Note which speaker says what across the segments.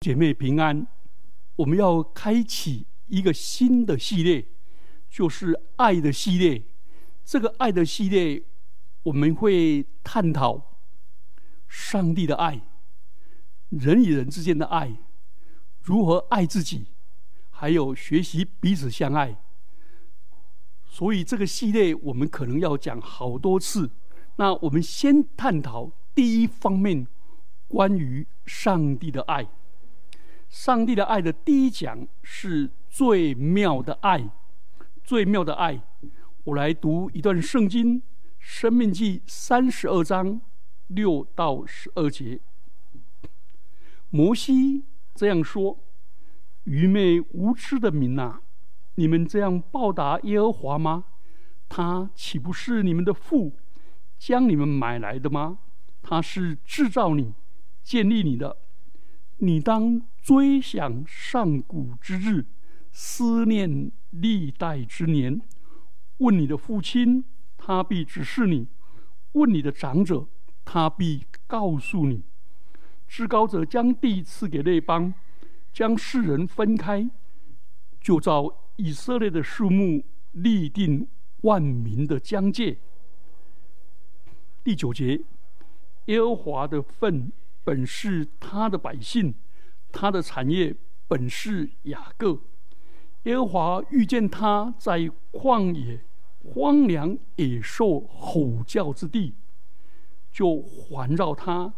Speaker 1: 姐妹平安，我们要开启一个新的系列，就是爱的系列。这个爱的系列，我们会探讨上帝的爱、人与人之间的爱，如何爱自己，还有学习彼此相爱。所以这个系列我们可能要讲好多次。那我们先探讨第一方面，关于上帝的爱。上帝的爱的第一讲是最妙的爱，最妙的爱。我来读一段圣经，《生命记》三十二章六到十二节。摩西这样说：“愚昧无知的民呐，你们这样报答耶和华吗？他岂不是你们的父，将你们买来的吗？他是制造你、建立你的。你当。”追想上古之日，思念历代之年。问你的父亲，他必指示你；问你的长者，他必告诉你。至高者将地赐给列邦，将世人分开，就照以色列的数目立定万民的疆界。第九节，耶和华的份本是他的百姓。他的产业本是雅各，耶和华遇见他在旷野、荒凉、野兽吼叫之地，就环绕他、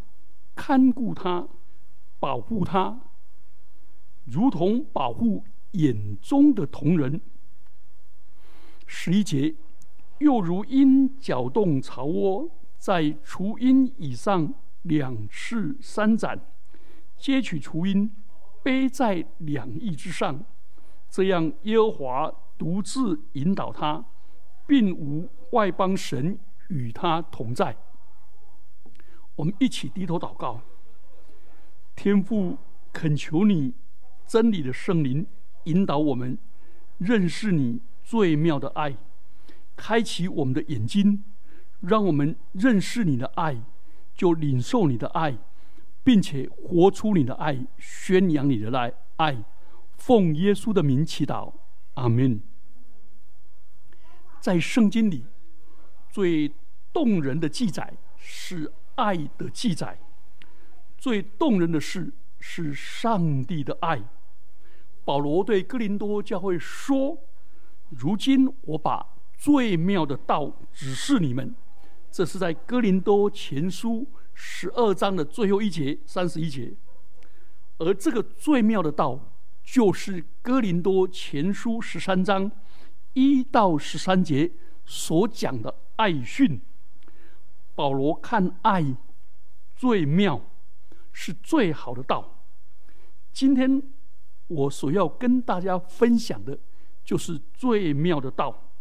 Speaker 1: 看顾他、保护他，如同保护眼中的同人。十一节，又如鹰搅动巢窝，在雏鹰以上两翅三展。接取雏鹰，背在两翼之上，这样耶和华独自引导他，并无外邦神与他同在。我们一起低头祷告，天父恳求你真理的圣灵引导我们认识你最妙的爱，开启我们的眼睛，让我们认识你的爱，就领受你的爱。并且活出你的爱，宣扬你的爱，爱，奉耶稣的名祈祷，阿门。在圣经里，最动人的记载是爱的记载，最动人的事是上帝的爱。保罗对哥林多教会说：“如今我把最妙的道指示你们。”这是在哥林多前书。十二章的最后一节，三十一节，而这个最妙的道，就是哥林多前书十三章一到十三节所讲的爱训。保罗看爱最妙，是最好的道。今天我所要跟大家分享的，就是最妙的道。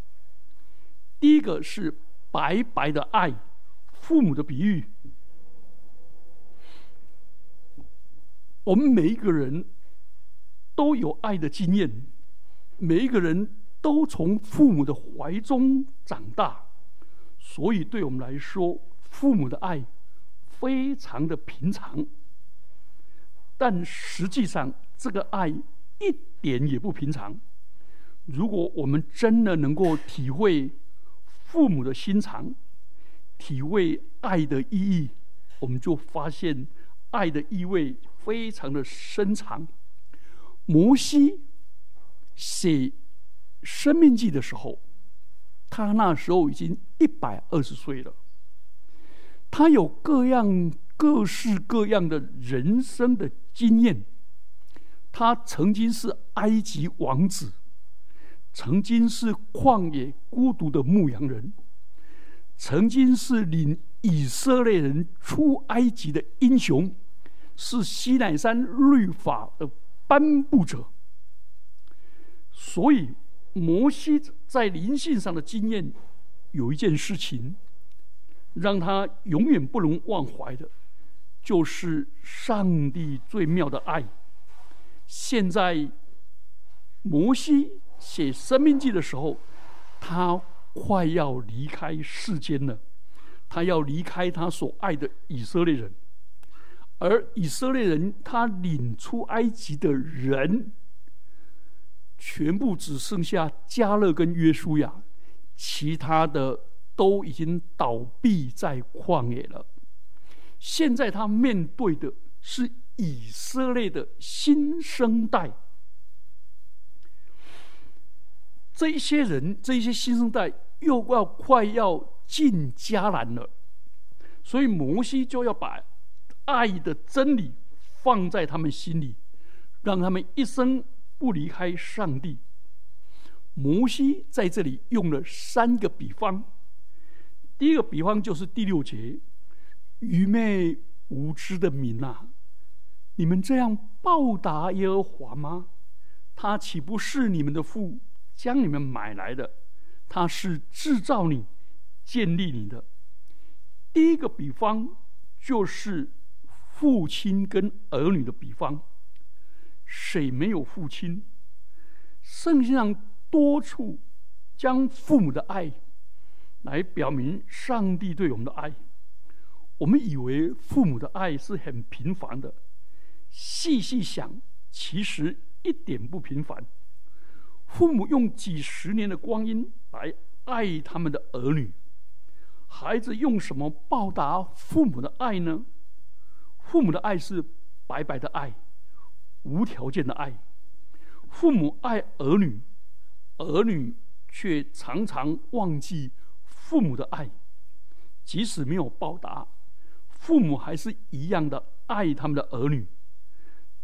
Speaker 1: 第一个是白白的爱，父母的比喻。我们每一个人都有爱的经验，每一个人都从父母的怀中长大，所以对我们来说，父母的爱非常的平常。但实际上，这个爱一点也不平常。如果我们真的能够体会父母的心肠，体会爱的意义，我们就发现爱的意味。非常的深长。摩西写《生命记》的时候，他那时候已经一百二十岁了。他有各样各式各样的人生的经验。他曾经是埃及王子，曾经是旷野孤独的牧羊人，曾经是领以色列人出埃及的英雄。是西奈山律法的颁布者，所以摩西在灵性上的经验，有一件事情让他永远不能忘怀的，就是上帝最妙的爱。现在摩西写生命记的时候，他快要离开世间了，他要离开他所爱的以色列人。而以色列人他领出埃及的人，全部只剩下加勒跟约书亚，其他的都已经倒闭在旷野了。现在他面对的是以色列的新生代，这一些人，这一些新生代又要快要进迦南了，所以摩西就要把爱的真理放在他们心里，让他们一生不离开上帝。摩西在这里用了三个比方，第一个比方就是第六节。愚昧无知的民呐，你们这样报答耶和华吗？他岂不是你们的父将你们买来的？他是制造你、建立你的。第一个比方就是父亲跟儿女的比方。谁没有父亲？圣经上多处将父母的爱来表明上帝对我们的爱。我们以为父母的爱是很平凡的，细细想，其实一点不平凡。父母用几十年的光阴来爱他们的儿女，孩子用什么报答父母的爱呢？父母的爱是白白的爱，无条件的爱。父母爱儿女，儿女却常常忘记父母的爱，即使没有报答。父母还是一样的爱他们的儿女，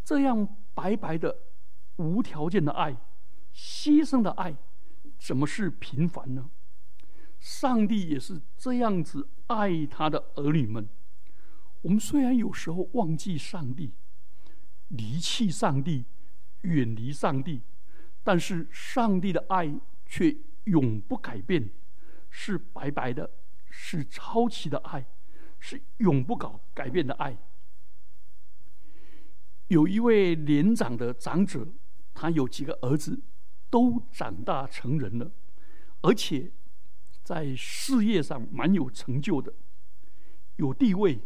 Speaker 1: 这样白白的、无条件的爱、牺牲的爱，怎么是平凡呢？上帝也是这样子爱他的儿女们。我们虽然有时候忘记上帝、离弃上帝、远离上帝，但是上帝的爱却永不改变，是白白的，是超奇的爱。是永不搞改变的爱。有一位年长的长者，他有几个儿子，都长大成人了，而且在事业上蛮有成就的，有地位，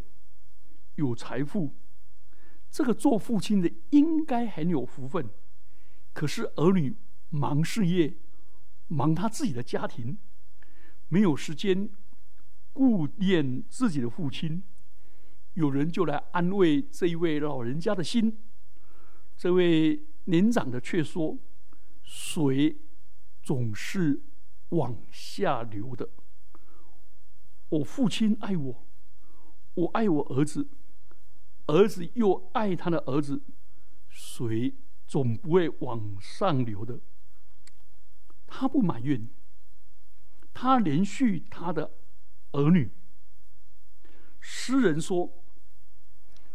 Speaker 1: 有财富。这个做父亲的应该很有福分，可是儿女忙事业，忙他自己的家庭，没有时间。顾念自己的父亲，有人就来安慰这一位老人家的心。这位年长的却说：“水总是往下流的。我父亲爱我，我爱我儿子，儿子又爱他的儿子，水总不会往上流的。”他不埋怨，他连续他的。儿女，诗人说：“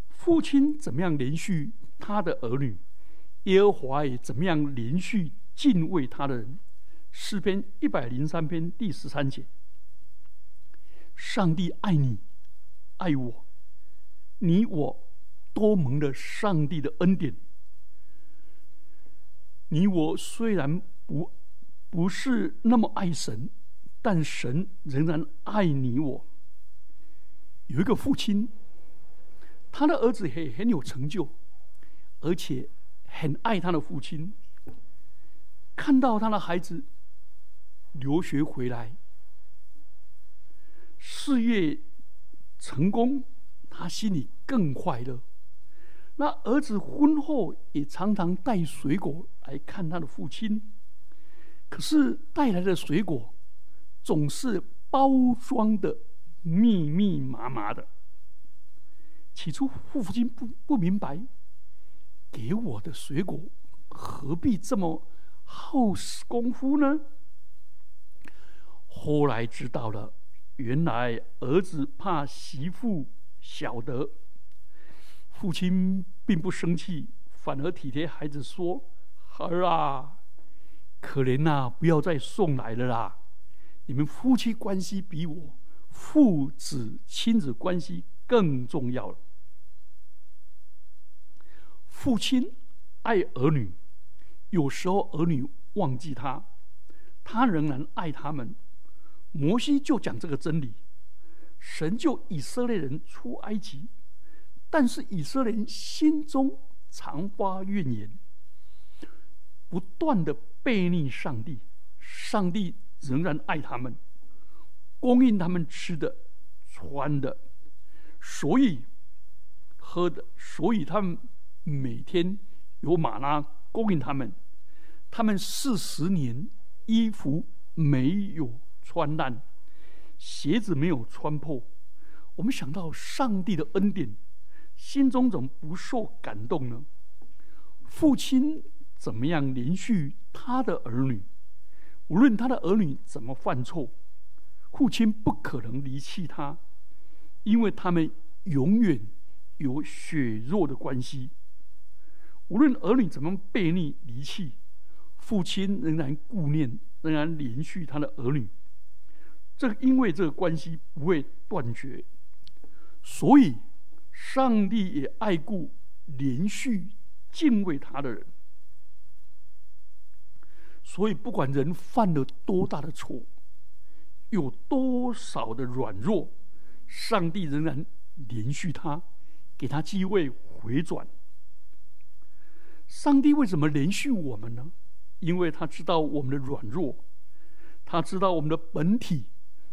Speaker 1: 父亲怎么样连续他的儿女，耶和华也怎么样连续敬畏他的人。”诗篇一百零三篇第十三节：“上帝爱你，爱我，你我都蒙了上帝的恩典。你我虽然不不是那么爱神。”但神仍然爱你我。有一个父亲，他的儿子很很有成就，而且很爱他的父亲。看到他的孩子留学回来，事业成功，他心里更快乐。那儿子婚后也常常带水果来看他的父亲，可是带来的水果。总是包装的密密麻麻的。起初，父亲不不明白，给我的水果何必这么耗时功夫呢？后来知道了，原来儿子怕媳妇晓得，父亲并不生气，反而体贴孩子说：“儿啊，可怜呐，不要再送来了啦。”你们夫妻关系比我父子亲子关系更重要了。父亲爱儿女，有时候儿女忘记他，他仍然爱他们。摩西就讲这个真理，神救以色列人出埃及，但是以色列人心中常发怨言，不断的背逆上帝。上帝仍然爱他们，供应他们吃的、穿的，所以喝的，所以他们每天有马拉供应他们。他们四十年衣服没有穿烂，鞋子没有穿破。我们想到上帝的恩典，心中怎么不受感动呢？父亲怎么样连续他的儿女？无论他的儿女怎么犯错，父亲不可能离弃他，因为他们永远有血肉的关系。无论儿女怎么背逆离弃，父亲仍然顾念，仍然连续他的儿女。这个因为这个关系不会断绝，所以上帝也爱顾连续敬畏他的人。所以，不管人犯了多大的错，有多少的软弱，上帝仍然连续他，给他机会回转。上帝为什么连续我们呢？因为他知道我们的软弱，他知道我们的本体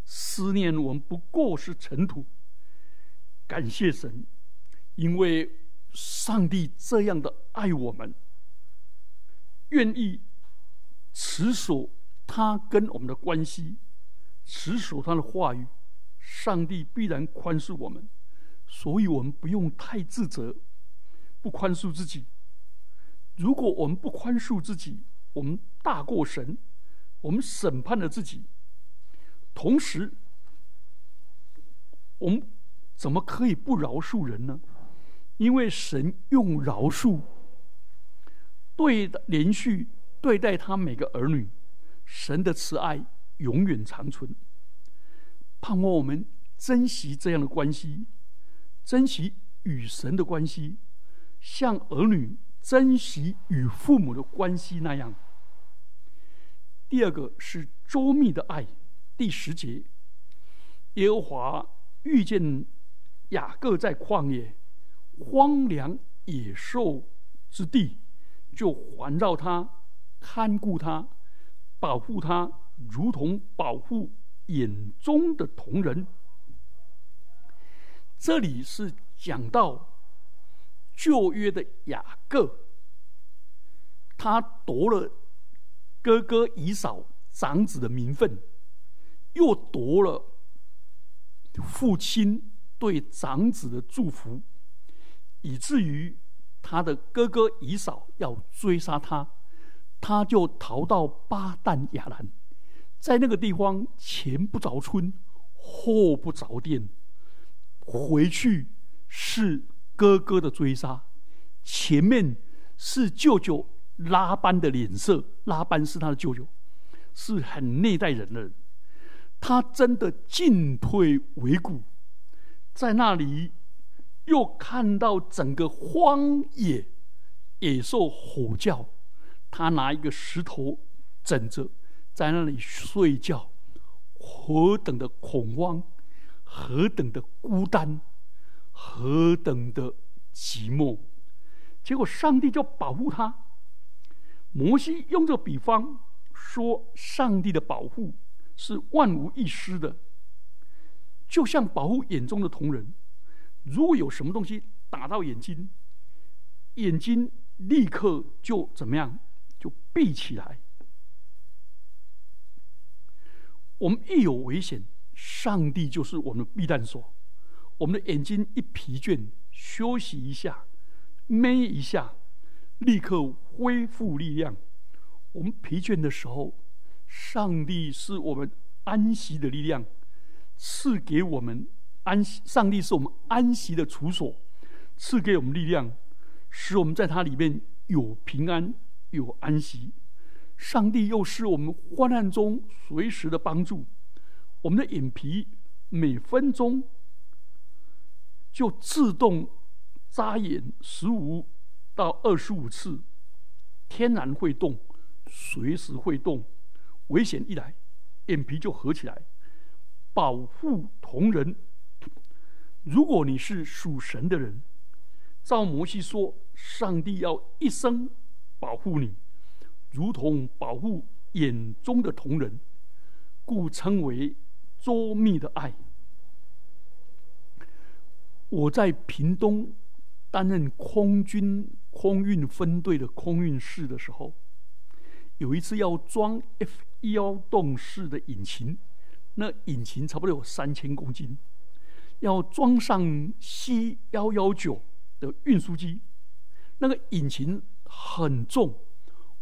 Speaker 1: 思念我们不过是尘土。感谢神，因为上帝这样的爱我们，愿意。持守他跟我们的关系，持守他的话语，上帝必然宽恕我们，所以我们不用太自责，不宽恕自己。如果我们不宽恕自己，我们大过神，我们审判了自己。同时，我们怎么可以不饶恕人呢？因为神用饶恕对连续。对待他每个儿女，神的慈爱永远长存。盼望我们珍惜这样的关系，珍惜与神的关系，像儿女珍惜与父母的关系那样。第二个是周密的爱，第十节，耶和华遇见雅各在旷野、荒凉野兽之地，就环绕他。看顾他，保护他，如同保护眼中的同人。这里是讲到旧约的雅各，他夺了哥哥以扫长子的名分，又夺了父亲对长子的祝福，以至于他的哥哥以扫要追杀他。他就逃到巴旦亚兰，在那个地方前不着村，后不着店，回去是哥哥的追杀，前面是舅舅拉班的脸色，拉班是他的舅舅，是很内代人的人，他真的进退维谷，在那里又看到整个荒野野兽吼叫。他拿一个石头枕着，在那里睡觉，何等的恐慌，何等的孤单，何等的寂寞。结果上帝就保护他。摩西用这个比方说，上帝的保护是万无一失的，就像保护眼中的瞳人。如果有什么东西打到眼睛，眼睛立刻就怎么样？就闭起来。我们一有危险，上帝就是我们的避难所。我们的眼睛一疲倦，休息一下，眯一下，立刻恢复力量。我们疲倦的时候，上帝是我们安息的力量，赐给我们安息。上帝是我们安息的处所，赐给我们力量，使我们在它里面有平安。有安息，上帝又是我们患难中随时的帮助。我们的眼皮每分钟就自动眨眼十五到二十五次，天然会动，随时会动。危险一来，眼皮就合起来，保护同人。如果你是属神的人，照摩西说，上帝要一生保护你，如同保护眼中的同人，故称为周密的爱。我在屏东担任空军空运分队的空运士的时候，有一次要装 F 幺洞式的引擎，那引擎差不多有三千公斤，要装上 C 幺幺九的运输机，那个引擎很重，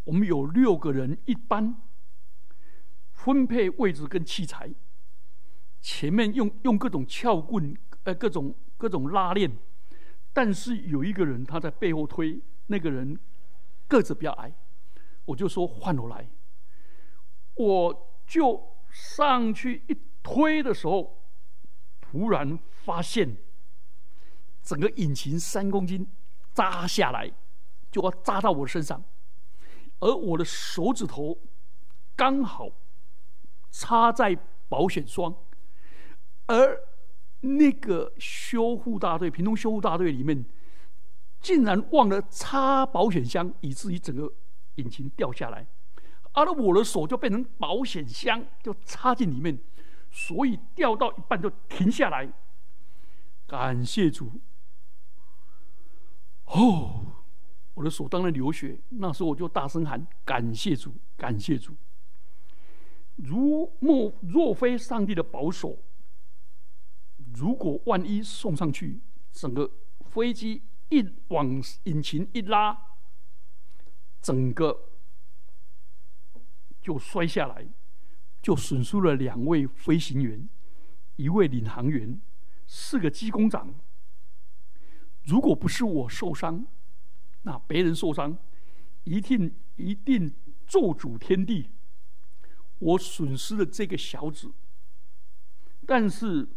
Speaker 1: 我们有六个人一班，分配位置跟器材，前面用用各种撬棍，呃，各种。各种拉链，但是有一个人他在背后推，那个人个子比较矮，我就说换我来，我就上去一推的时候，突然发现整个引擎三公斤扎下来，就要扎到我身上，而我的手指头刚好插在保险霜，而。那个修护大队，屏东修护大队里面，竟然忘了插保险箱，以至于整个引擎掉下来，而我的手就变成保险箱，就插进里面，所以掉到一半就停下来。感谢主！哦，我的手当然流血，那时候我就大声喊：“感谢主，感谢主！”如莫若非上帝的保守。如果万一送上去，整个飞机一往引擎一拉，整个就摔下来，就损失了两位飞行员，一位领航员，四个机工长。如果不是我受伤，那别人受伤，一定一定咒诅天地。我损失了这个小子，但是。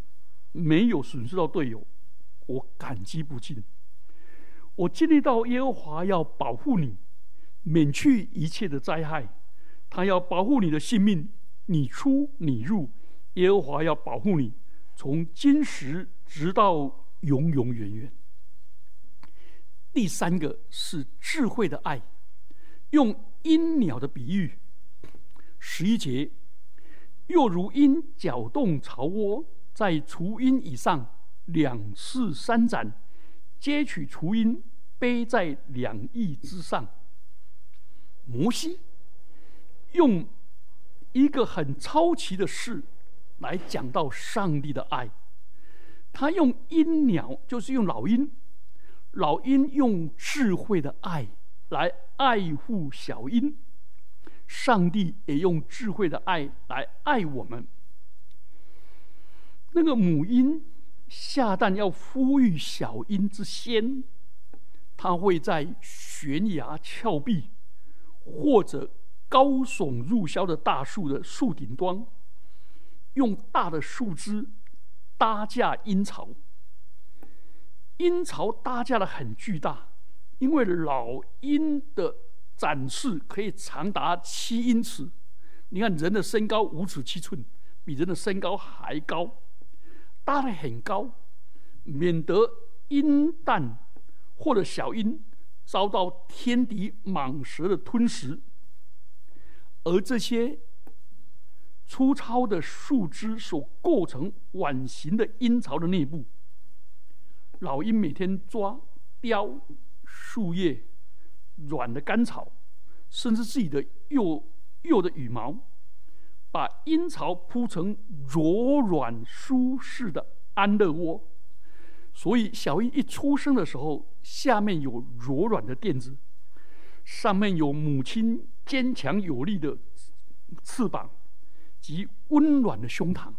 Speaker 1: 没有损失到队友，我感激不尽。我经历到耶和华要保护你，免去一切的灾害，他要保护你的性命，你出你入，耶和华要保护你，从今时直到永永远远。第三个是智慧的爱，用鹰鸟的比喻，十一节，又如鹰搅动巢窝。在雏鹰以上两次三展，皆取雏鹰，背在两翼之上。摩西用一个很超奇的事来讲到上帝的爱。他用鹰鸟，就是用老鹰，老鹰用智慧的爱来爱护小鹰。上帝也用智慧的爱来爱我们。那个母鹰下蛋要孵育小鹰之先，它会在悬崖峭壁或者高耸入霄的大树的树顶端，用大的树枝搭架鹰巢。鹰巢搭架的很巨大，因为老鹰的展翅可以长达七英尺。你看人的身高五尺七寸，比人的身高还高。搭的很高，免得鹰蛋或者小鹰遭到天敌蟒蛇的吞食。而这些粗糙的树枝所构成碗形的鹰巢的内部，老鹰每天抓雕树叶、软的干草，甚至自己的幼幼的羽毛。把阴巢铺成柔软舒适的安乐窝，所以小鹰一出生的时候，下面有柔软的垫子，上面有母亲坚强有力的翅膀及温暖的胸膛，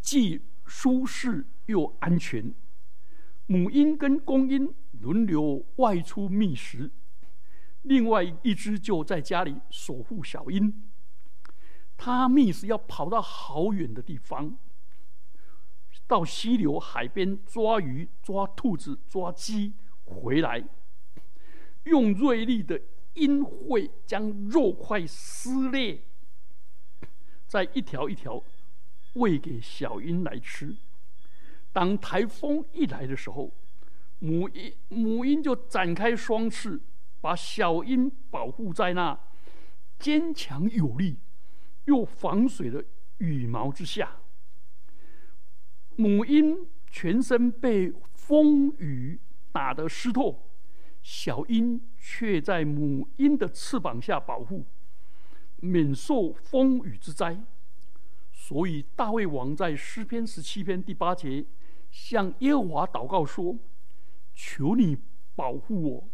Speaker 1: 既舒适又安全。母鹰跟公鹰轮流外出觅食，另外一只就在家里守护小鹰。他觅食要跑到好远的地方，到溪流、海边抓鱼、抓兔子、抓鸡回来，用锐利的鹰喙将肉块撕裂，再一条一条喂给小鹰来吃。当台风一来的时候，母鹰母鹰就展开双翅，把小鹰保护在那坚强有力又防水的羽毛之下。母鹰全身被风雨打得湿透，小鹰却在母鹰的翅膀下保护，免受风雨之灾。所以大卫王在诗篇十七篇第八节向耶和华祷告说：“求你保护我，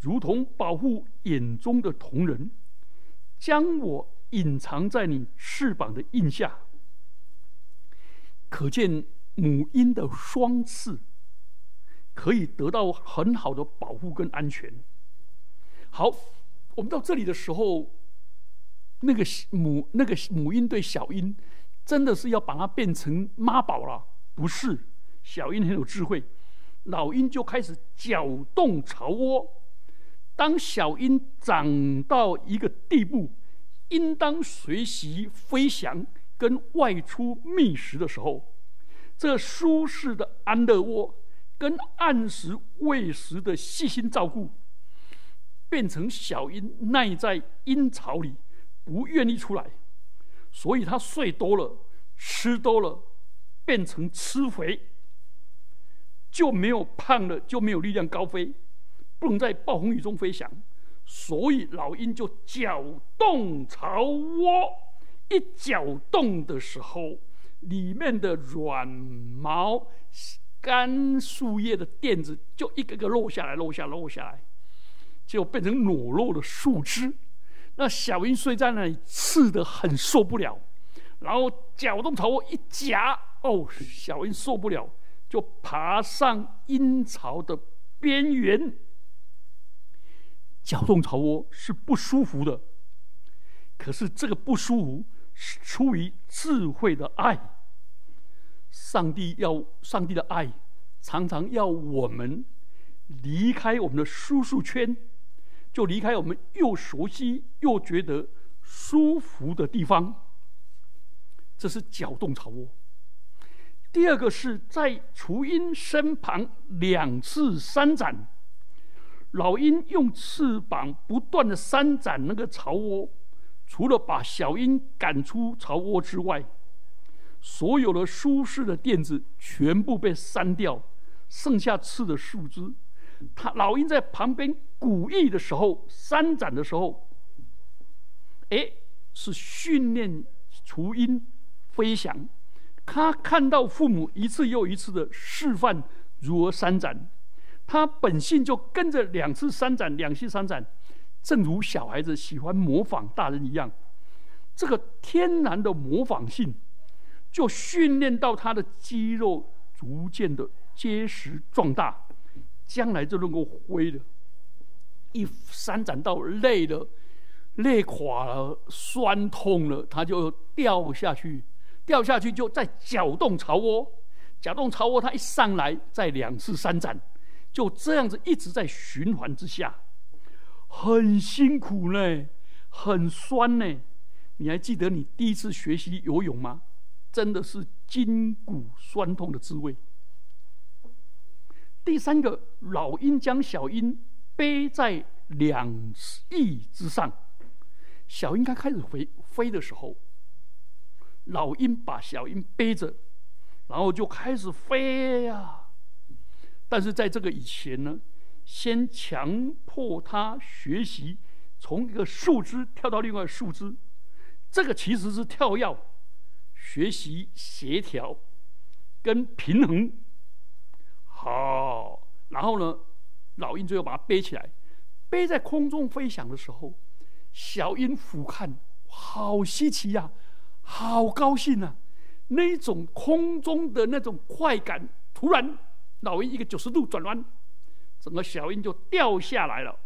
Speaker 1: 如同保护眼中的瞳人，将我隐藏在你翅膀的印下。”可见母鹰的双翅可以得到很好的保护跟安全。好，我们到这里的时候，那个母那个母鹰对小鹰。真的是要把它变成妈宝了？不是，小鹰很有智慧，老鹰就开始搅动巢窝。当小鹰长到一个地步，应当学习飞翔跟外出觅食的时候，这舒适的安乐窝跟按时喂食的细心照顾，变成小鹰耐在鹰巢里，不愿意出来。所以他睡多了，吃多了，变成吃肥，就没有胖了，就没有力量高飞，不能在暴风雨中飞翔。所以老鹰就搅动巢窝，一搅动的时候，里面的软毛、干树叶的垫子就一个个落下来，落下，落下来，就变成裸露的树枝。那小鹰睡在那里，刺得很受不了，然后搅动巢窝一夹，哦，小鹰受不了，就爬上鹰巢的边缘。搅动巢窝是不舒服的，可是这个不舒服是出于智慧的爱。上帝要上帝的爱，常常要我们离开我们的舒适圈。就离开我们又熟悉又觉得舒服的地方，这是搅动巢窝。第二个是在雏鹰身旁两次三展，老鹰用翅膀不断的扇展那个巢窝，除了把小鹰赶出巢窝之外，所有的舒适的垫子全部被删掉，剩下刺的树枝。他老鹰在旁边鼓励的时候，扇展的时候，哎，是训练雏鹰飞翔。他看到父母一次又一次的示范如何扇展，他本性就跟着两次三展，两次三展，正如小孩子喜欢模仿大人一样。这个天然的模仿性，就训练到他的肌肉逐渐的结实壮大。将来就能够飞了，一伸展到累了、累垮了、酸痛了，他就掉下去，掉下去就再搅动巢窝，搅动巢窝，他一上来再两次伸展，就这样子一直在循环之下，很辛苦呢，很酸呢。你还记得你第一次学习游泳吗？真的是筋骨酸痛的滋味。第三个，老鹰将小鹰背在两翼之上，小鹰刚开始飞飞的时候，老鹰把小鹰背着，然后就开始飞呀。但是在这个以前呢，先强迫他学习从一个树枝跳到另外树枝，这个其实是跳跃，学习协调跟平衡。好，然后呢，老鹰最后把它背起来，背在空中飞翔的时候，小鹰俯瞰，好稀奇呀，好高兴啊！那种空中的那种快感，突然老鹰一个九十度转弯，整个小鹰就掉下来了。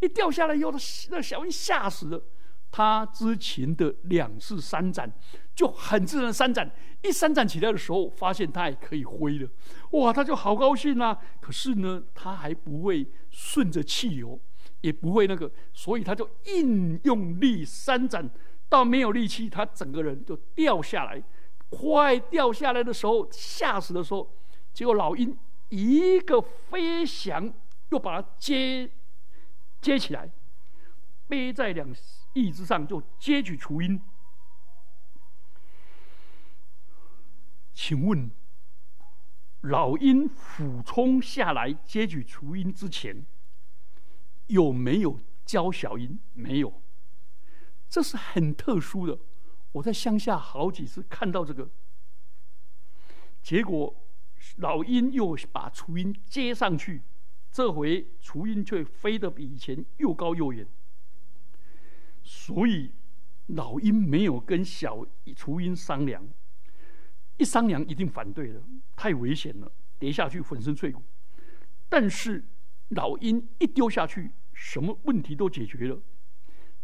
Speaker 1: 一掉下来以后，那小鹰吓死了。他之前的两次三展就很自然三展，一三展起来的时候，发现他也可以挥了，哇，他就好高兴啊！可是呢，他还不会顺着气流，也不会那个，所以他就硬用力三展，到没有力气，他整个人就掉下来，快掉下来的时候，吓死的时候，结果老鹰一个飞翔，又把它接接起来，背在两翼之上，就接取雏鹰。请问，老鹰俯冲下来接取雏鹰之前，有没有教小鹰？没有，这是很特殊的。我在乡下好几次看到这个，结果老鹰又把雏鹰接上去，这回雏鹰却飞得比以前又高又远。所以老鹰没有跟小雏鹰商量。一商量一定反对了，太危险了，跌下去粉身碎骨。但是老鹰一丢下去，什么问题都解决了。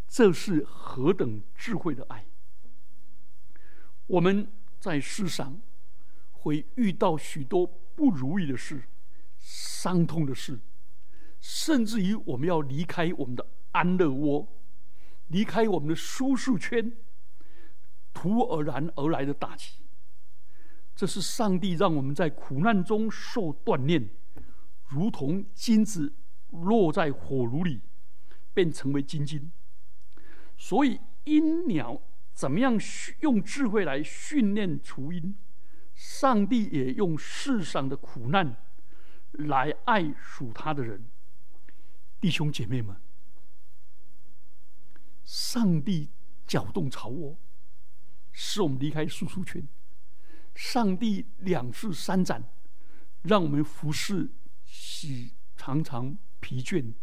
Speaker 1: 这是何等智慧的爱！我们在世上会遇到许多不如意的事、伤痛的事，甚至于我们要离开我们的安乐窝，离开我们的舒适圈，突而然而来的打击。这是上帝让我们在苦难中受锻炼，如同金子落在火炉里，便成为金金。所以鹰鸟怎么样用智慧来训练雏鹰，上帝也用世上的苦难来爱属他的人。弟兄姐妹们，上帝搅动潮窝，使我们离开舒适圈。上帝两次三斩，让我们服侍，喜常常疲倦、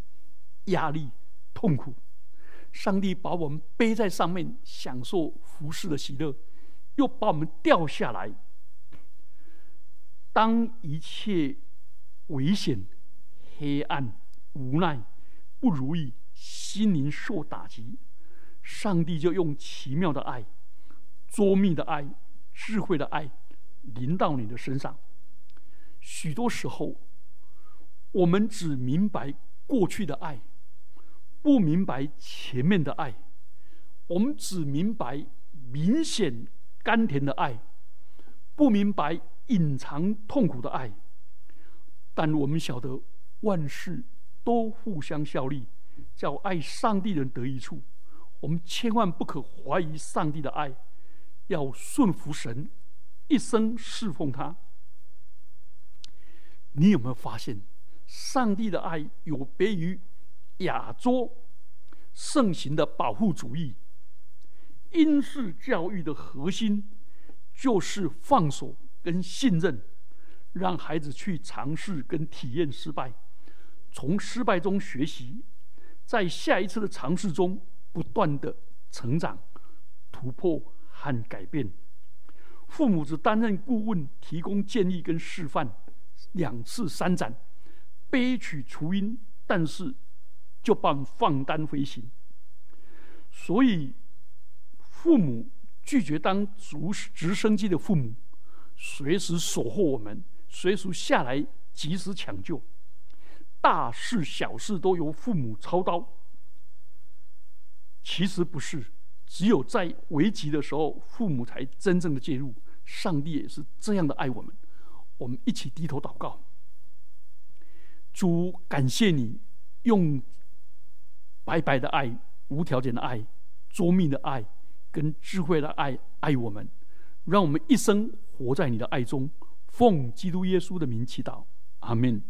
Speaker 1: 压力、痛苦。上帝把我们背在上面，享受服侍的喜乐，又把我们掉下来。当一切危险、黑暗、无奈、不如意，心灵受打击，上帝就用奇妙的爱、捉密的爱、智慧的爱。临到你的身上，许多时候，我们只明白过去的爱，不明白前面的爱；我们只明白明显甘甜的爱，不明白隐藏痛苦的爱。但我们晓得万事都互相效力，叫爱上帝人得益处。我们千万不可怀疑上帝的爱，要顺服神。一生侍奉他，你有没有发现，上帝的爱有别于亚洲盛行的保护主义？英式教育的核心就是放手跟信任，让孩子去尝试跟体验失败，从失败中学习，在下一次的尝试中不断的成长、突破和改变。父母只担任顾问，提供建议跟示范，两次三展，悲曲雏鹰，但是就帮放单飞行。所以，父母拒绝当直直升机的父母，随时守候我们，随时下来及时抢救，大事小事都由父母操刀。其实不是。只有在危急的时候，父母才真正的介入。上帝也是这样的爱我们。我们一起低头祷告。主，感谢你用白白的爱、无条件的爱、捉命的爱跟智慧的爱爱我们，让我们一生活在你的爱中。奉基督耶稣的名祈祷，阿门。